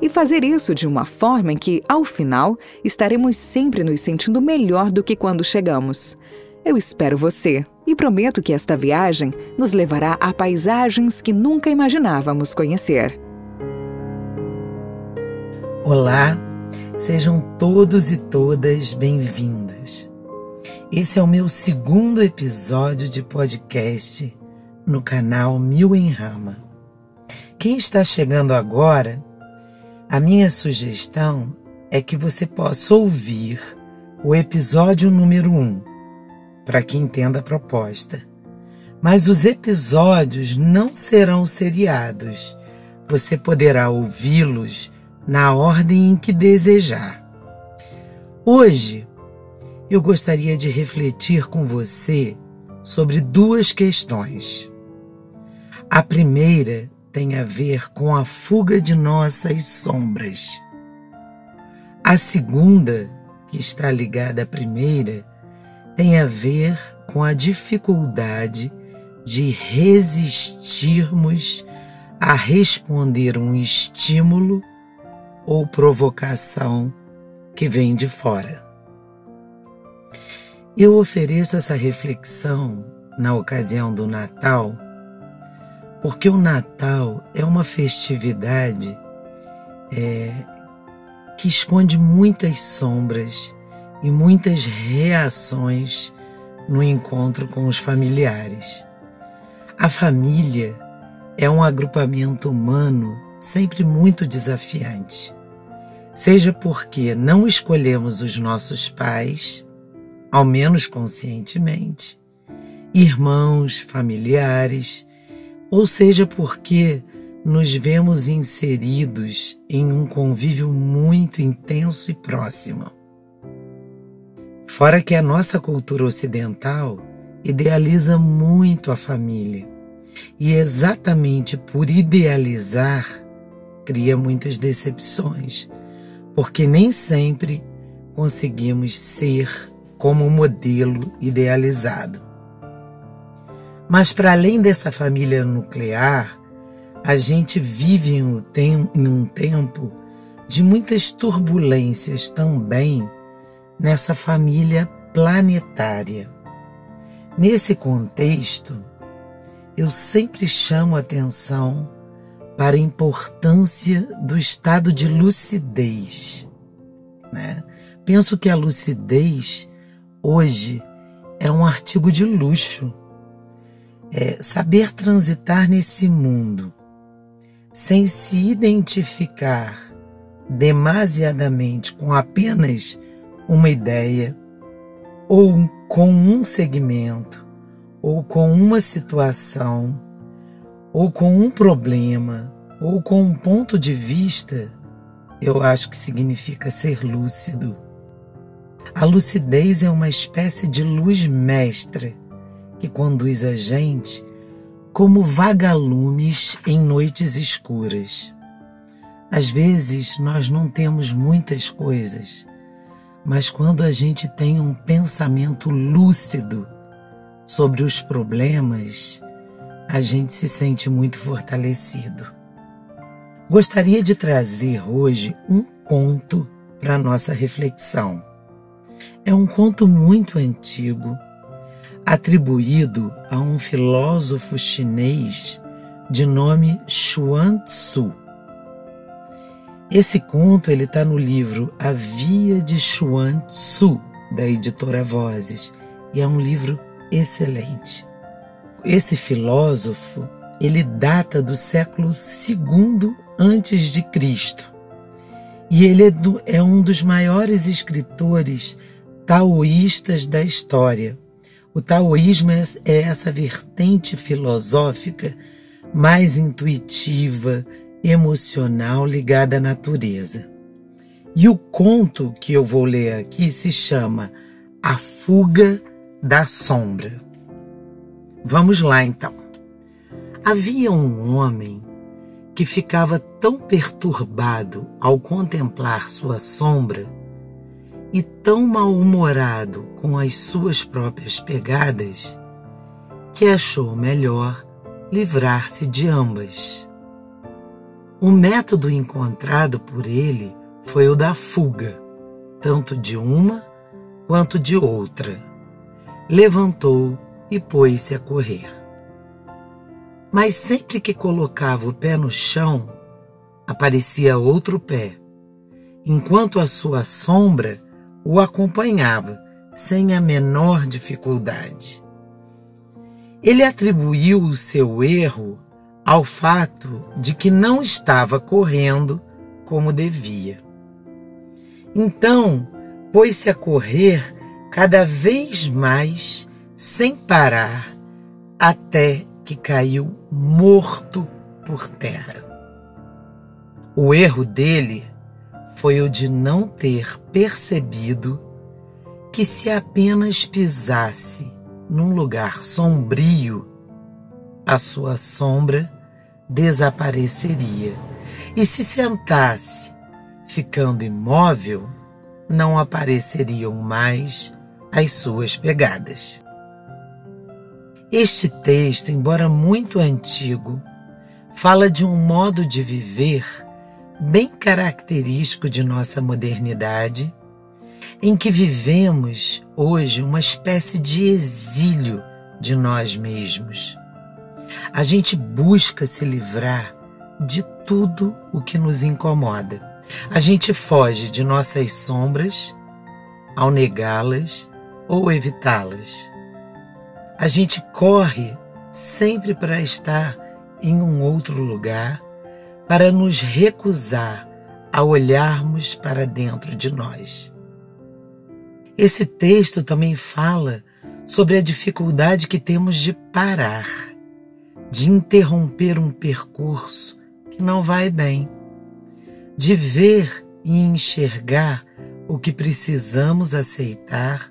e fazer isso de uma forma em que, ao final, estaremos sempre nos sentindo melhor do que quando chegamos. Eu espero você e prometo que esta viagem nos levará a paisagens que nunca imaginávamos conhecer. Olá, sejam todos e todas bem-vindas. Esse é o meu segundo episódio de podcast no canal Mil em Rama. Quem está chegando agora a minha sugestão é que você possa ouvir o episódio número 1, um, para que entenda a proposta. Mas os episódios não serão seriados. Você poderá ouvi-los na ordem em que desejar. Hoje, eu gostaria de refletir com você sobre duas questões. A primeira tem a ver com a fuga de nossas sombras. A segunda, que está ligada à primeira, tem a ver com a dificuldade de resistirmos a responder um estímulo ou provocação que vem de fora. Eu ofereço essa reflexão na ocasião do Natal porque o Natal é uma festividade é, que esconde muitas sombras e muitas reações no encontro com os familiares. A família é um agrupamento humano sempre muito desafiante, seja porque não escolhemos os nossos pais, ao menos conscientemente, irmãos, familiares, ou seja porque nos vemos inseridos em um convívio muito intenso e próximo. Fora que a nossa cultura ocidental idealiza muito a família, e exatamente por idealizar, cria muitas decepções, porque nem sempre conseguimos ser como o modelo idealizado. Mas para além dessa família nuclear, a gente vive em um, em um tempo de muitas turbulências também nessa família planetária. Nesse contexto, eu sempre chamo atenção para a importância do estado de lucidez. Né? Penso que a lucidez hoje é um artigo de luxo é, saber transitar nesse mundo sem se identificar demasiadamente com apenas uma ideia ou com um segmento ou com uma situação ou com um problema ou com um ponto de vista, eu acho que significa ser lúcido. A lucidez é uma espécie de luz mestra que conduz a gente como vagalumes em noites escuras. Às vezes nós não temos muitas coisas, mas quando a gente tem um pensamento lúcido sobre os problemas, a gente se sente muito fortalecido. Gostaria de trazer hoje um conto para nossa reflexão. É um conto muito antigo atribuído a um filósofo chinês de nome Xuan Tzu. Esse conto ele está no livro A Via de Xuan Tzu da editora Vozes e é um livro excelente. Esse filósofo ele data do século II antes de Cristo e ele é, é um dos maiores escritores taoístas da história o taoísmo é, é essa vertente filosófica mais intuitiva, emocional ligada à natureza. E o conto que eu vou ler aqui se chama A Fuga da Sombra. Vamos lá então. Havia um homem que ficava tão perturbado ao contemplar sua sombra e tão mal-humorado com as suas próprias pegadas que achou melhor livrar-se de ambas. O método encontrado por ele foi o da fuga, tanto de uma quanto de outra. Levantou e pôs-se a correr. Mas sempre que colocava o pé no chão, aparecia outro pé, enquanto a sua sombra o acompanhava sem a menor dificuldade. Ele atribuiu o seu erro ao fato de que não estava correndo como devia. Então, pôs-se a correr cada vez mais sem parar até que caiu morto por terra. O erro dele foi o de não ter percebido que se apenas pisasse num lugar sombrio, a sua sombra desapareceria. E se sentasse, ficando imóvel, não apareceriam mais as suas pegadas. Este texto, embora muito antigo, fala de um modo de viver bem característico de nossa modernidade em que vivemos hoje uma espécie de exílio de nós mesmos. A gente busca se livrar de tudo o que nos incomoda. A gente foge de nossas sombras ao negá-las ou evitá-las. A gente corre sempre para estar em um outro lugar, para nos recusar a olharmos para dentro de nós. Esse texto também fala sobre a dificuldade que temos de parar, de interromper um percurso que não vai bem, de ver e enxergar o que precisamos aceitar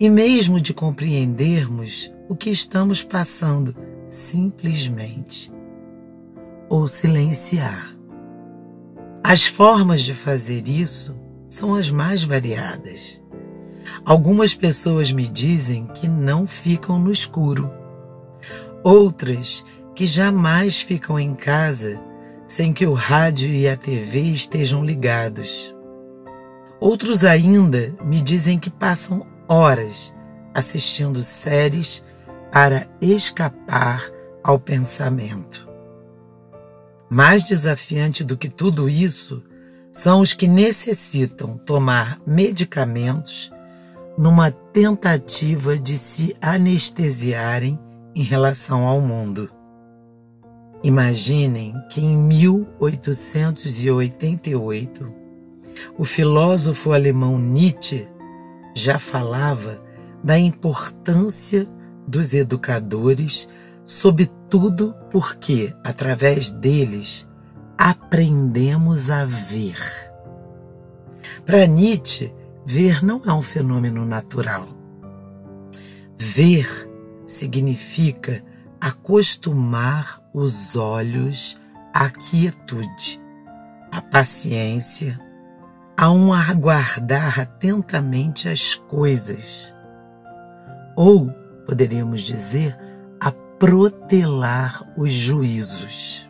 e mesmo de compreendermos o que estamos passando simplesmente ou silenciar. As formas de fazer isso são as mais variadas. Algumas pessoas me dizem que não ficam no escuro. Outras que jamais ficam em casa sem que o rádio e a TV estejam ligados. Outros ainda me dizem que passam horas assistindo séries para escapar ao pensamento. Mais desafiante do que tudo isso são os que necessitam tomar medicamentos numa tentativa de se anestesiarem em relação ao mundo. Imaginem que em 1888 o filósofo alemão Nietzsche já falava da importância dos educadores, sobretudo porque, através deles, aprendemos a ver. Para Nietzsche, Ver não é um fenômeno natural. Ver significa acostumar os olhos à quietude, à paciência, a um aguardar atentamente as coisas. Ou, poderíamos dizer, protelar os juízos.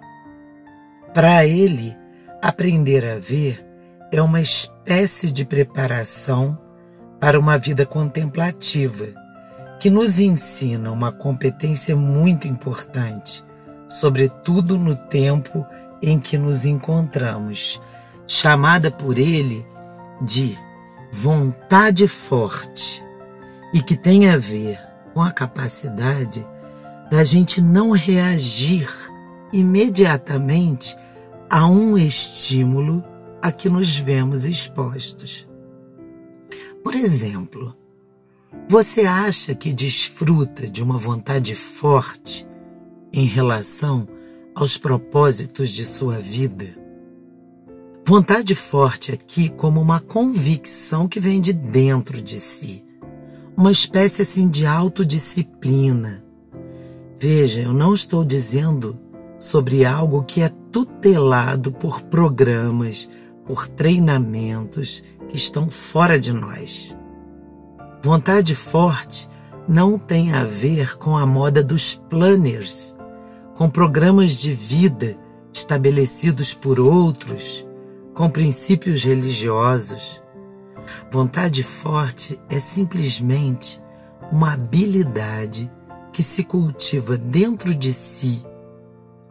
Para ele, aprender a ver é uma espécie de preparação para uma vida contemplativa, que nos ensina uma competência muito importante, sobretudo no tempo em que nos encontramos, chamada por ele de vontade forte e que tem a ver com a capacidade da gente não reagir imediatamente a um estímulo a que nos vemos expostos. Por exemplo, você acha que desfruta de uma vontade forte em relação aos propósitos de sua vida? Vontade forte aqui como uma convicção que vem de dentro de si, uma espécie assim de autodisciplina. Veja, eu não estou dizendo sobre algo que é tutelado por programas, por treinamentos que estão fora de nós. Vontade forte não tem a ver com a moda dos planners, com programas de vida estabelecidos por outros com princípios religiosos. Vontade forte é simplesmente uma habilidade que se cultiva dentro de si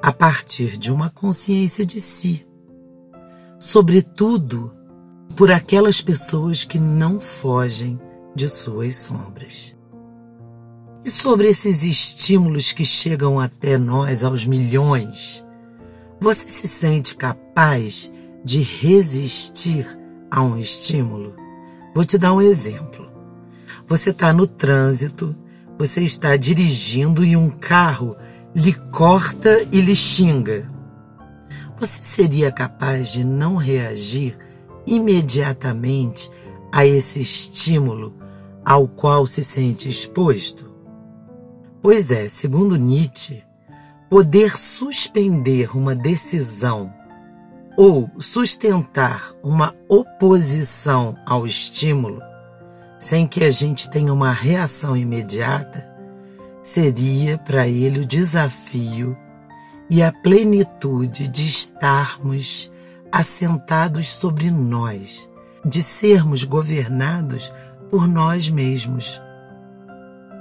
a partir de uma consciência de si, sobretudo por aquelas pessoas que não fogem de suas sombras. E sobre esses estímulos que chegam até nós aos milhões, você se sente capaz de resistir a um estímulo? Vou te dar um exemplo. Você está no trânsito, você está dirigindo e um carro lhe corta e lhe xinga. Você seria capaz de não reagir imediatamente a esse estímulo ao qual se sente exposto? Pois é, segundo Nietzsche, poder suspender uma decisão ou sustentar uma oposição ao estímulo sem que a gente tenha uma reação imediata, seria para ele o desafio e a plenitude de estarmos assentados sobre nós, de sermos governados por nós mesmos.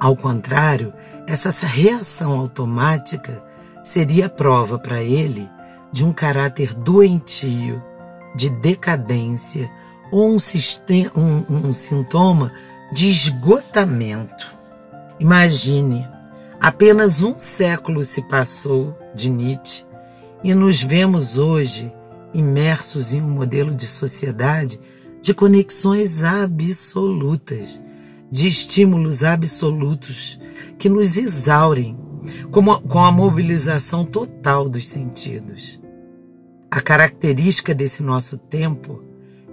Ao contrário, essa reação automática seria prova para ele de um caráter doentio, de decadência ou um, sistema, um, um sintoma de esgotamento. Imagine, apenas um século se passou de Nietzsche e nos vemos hoje imersos em um modelo de sociedade de conexões absolutas, de estímulos absolutos que nos exaurem com com a mobilização total dos sentidos. A característica desse nosso tempo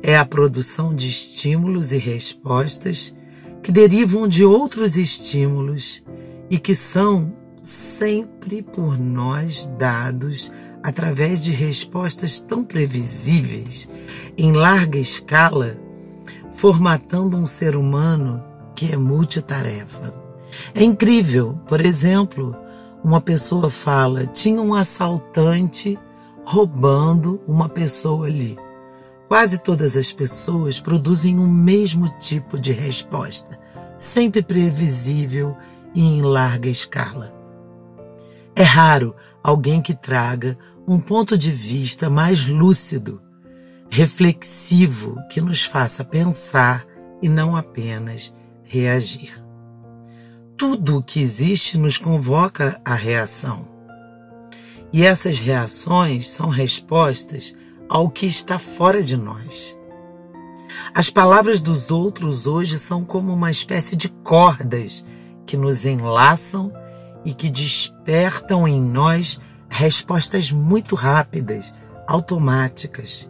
é a produção de estímulos e respostas que derivam de outros estímulos e que são sempre por nós dados através de respostas tão previsíveis, em larga escala, formatando um ser humano que é multitarefa. É incrível, por exemplo, uma pessoa fala: tinha um assaltante roubando uma pessoa ali. Quase todas as pessoas produzem o mesmo tipo de resposta, sempre previsível e em larga escala. É raro alguém que traga um ponto de vista mais lúcido, reflexivo, que nos faça pensar e não apenas reagir. Tudo o que existe nos convoca à reação. E essas reações são respostas ao que está fora de nós. As palavras dos outros hoje são como uma espécie de cordas que nos enlaçam e que despertam em nós respostas muito rápidas, automáticas.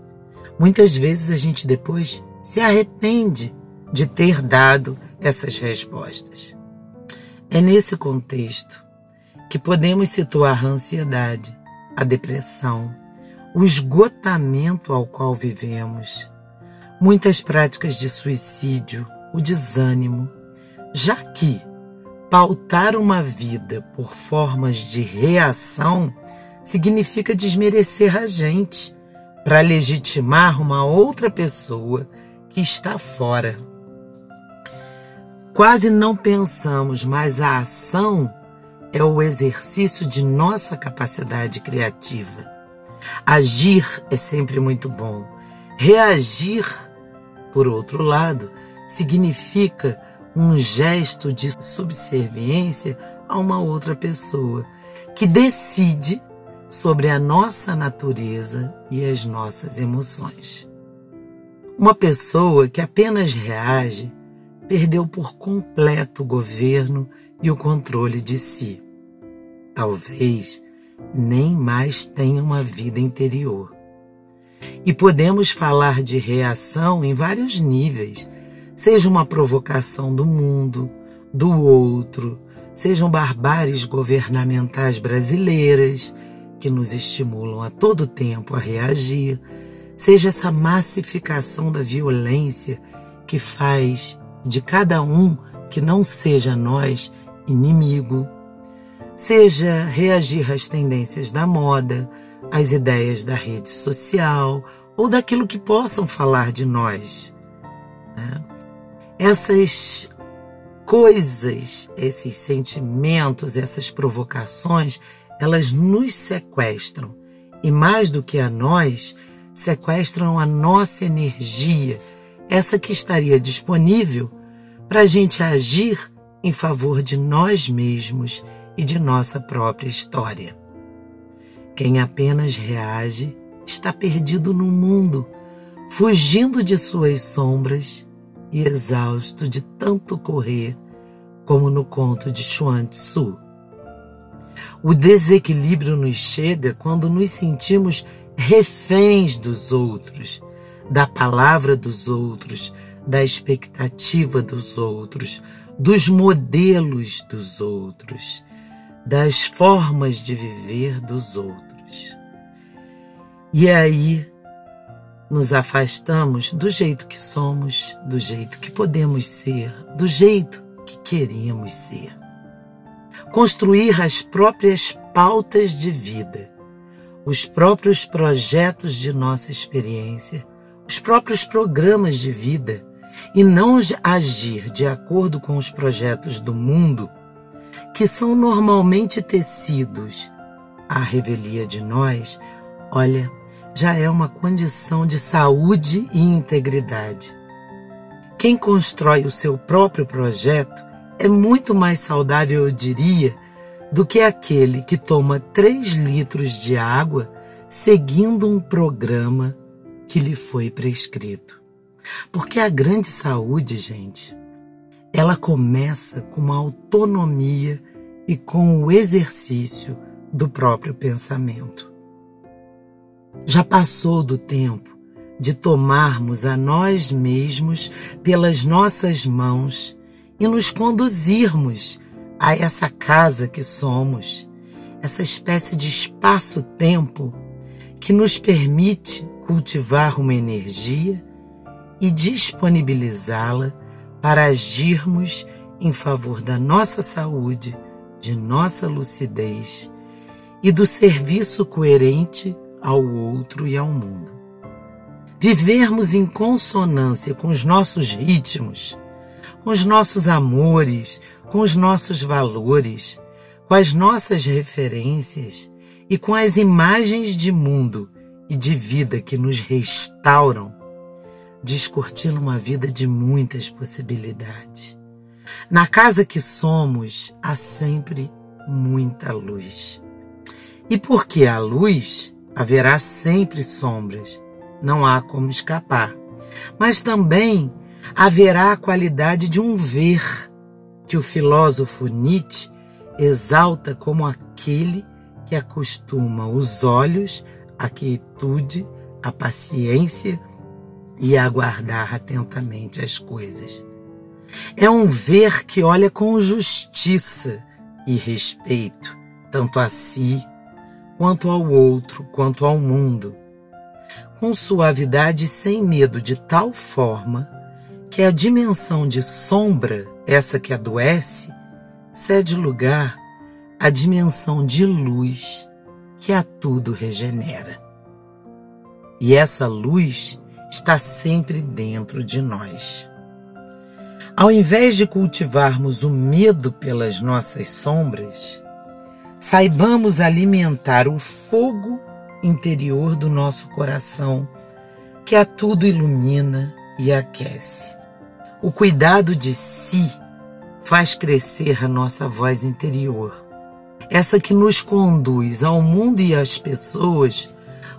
Muitas vezes a gente depois se arrepende de ter dado essas respostas. É nesse contexto que podemos situar a ansiedade, a depressão, o esgotamento ao qual vivemos, muitas práticas de suicídio, o desânimo, já que pautar uma vida por formas de reação significa desmerecer a gente para legitimar uma outra pessoa que está fora. Quase não pensamos, mas a ação é o exercício de nossa capacidade criativa. Agir é sempre muito bom. Reagir, por outro lado, significa um gesto de subserviência a uma outra pessoa que decide sobre a nossa natureza e as nossas emoções. Uma pessoa que apenas reage perdeu por completo o governo e o controle de si. Talvez nem mais tenha uma vida interior. E podemos falar de reação em vários níveis, seja uma provocação do mundo, do outro, sejam barbáries governamentais brasileiras que nos estimulam a todo tempo a reagir, seja essa massificação da violência que faz de cada um que não seja nós inimigo, seja reagir às tendências da moda, às ideias da rede social ou daquilo que possam falar de nós. Né? Essas coisas, esses sentimentos, essas provocações, elas nos sequestram e mais do que a nós, sequestram a nossa energia, essa que estaria disponível para a gente agir em favor de nós mesmos e de nossa própria história. Quem apenas reage está perdido no mundo, fugindo de suas sombras e exausto de tanto correr, como no conto de Chuan Tzu. O desequilíbrio nos chega quando nos sentimos reféns dos outros, da palavra dos outros, da expectativa dos outros, dos modelos dos outros, das formas de viver dos outros. E aí nos afastamos do jeito que somos, do jeito que podemos ser, do jeito que queremos ser. Construir as próprias pautas de vida, os próprios projetos de nossa experiência, os próprios programas de vida e não agir de acordo com os projetos do mundo, que são normalmente tecidos à revelia de nós, olha, já é uma condição de saúde e integridade. Quem constrói o seu próprio projeto é muito mais saudável, eu diria, do que aquele que toma 3 litros de água seguindo um programa que lhe foi prescrito. Porque a grande saúde, gente, ela começa com a autonomia e com o exercício do próprio pensamento. Já passou do tempo de tomarmos a nós mesmos pelas nossas mãos e nos conduzirmos a essa casa que somos, essa espécie de espaço-tempo que nos permite cultivar uma energia e disponibilizá-la para agirmos em favor da nossa saúde, de nossa lucidez e do serviço coerente ao outro e ao mundo. Vivermos em consonância com os nossos ritmos, com os nossos amores, com os nossos valores, com as nossas referências e com as imagens de mundo e de vida que nos restauram, descortina uma vida de muitas possibilidades. Na casa que somos, há sempre muita luz. E porque há luz, haverá sempre sombras, não há como escapar. Mas também haverá a qualidade de um ver, que o filósofo Nietzsche exalta como aquele que acostuma os olhos à quietude, à paciência e a aguardar atentamente as coisas. É um ver que olha com justiça e respeito, tanto a si quanto ao outro, quanto ao mundo, com suavidade e sem medo, de tal forma que a dimensão de sombra, essa que adoece, cede lugar à dimensão de luz que a tudo regenera. E essa luz está sempre dentro de nós. Ao invés de cultivarmos o medo pelas nossas sombras, saibamos alimentar o fogo interior do nosso coração, que a tudo ilumina e aquece. O cuidado de si faz crescer a nossa voz interior, essa que nos conduz ao mundo e às pessoas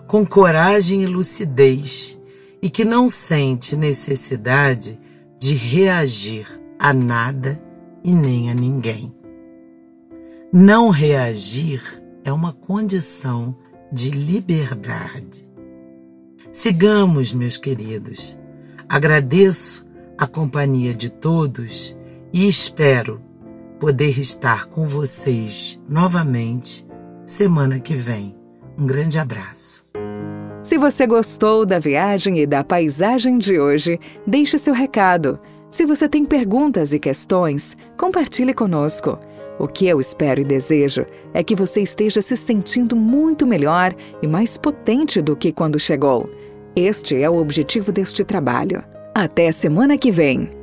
com coragem e lucidez e que não sente necessidade de reagir a nada e nem a ninguém. Não reagir é uma condição de liberdade. Sigamos, meus queridos. Agradeço a companhia de todos e espero poder estar com vocês novamente semana que vem. Um grande abraço. Se você gostou da viagem e da paisagem de hoje, deixe seu recado. Se você tem perguntas e questões, compartilhe conosco. O que eu espero e desejo é que você esteja se sentindo muito melhor e mais potente do que quando chegou. Este é o objetivo deste trabalho. Até semana que vem!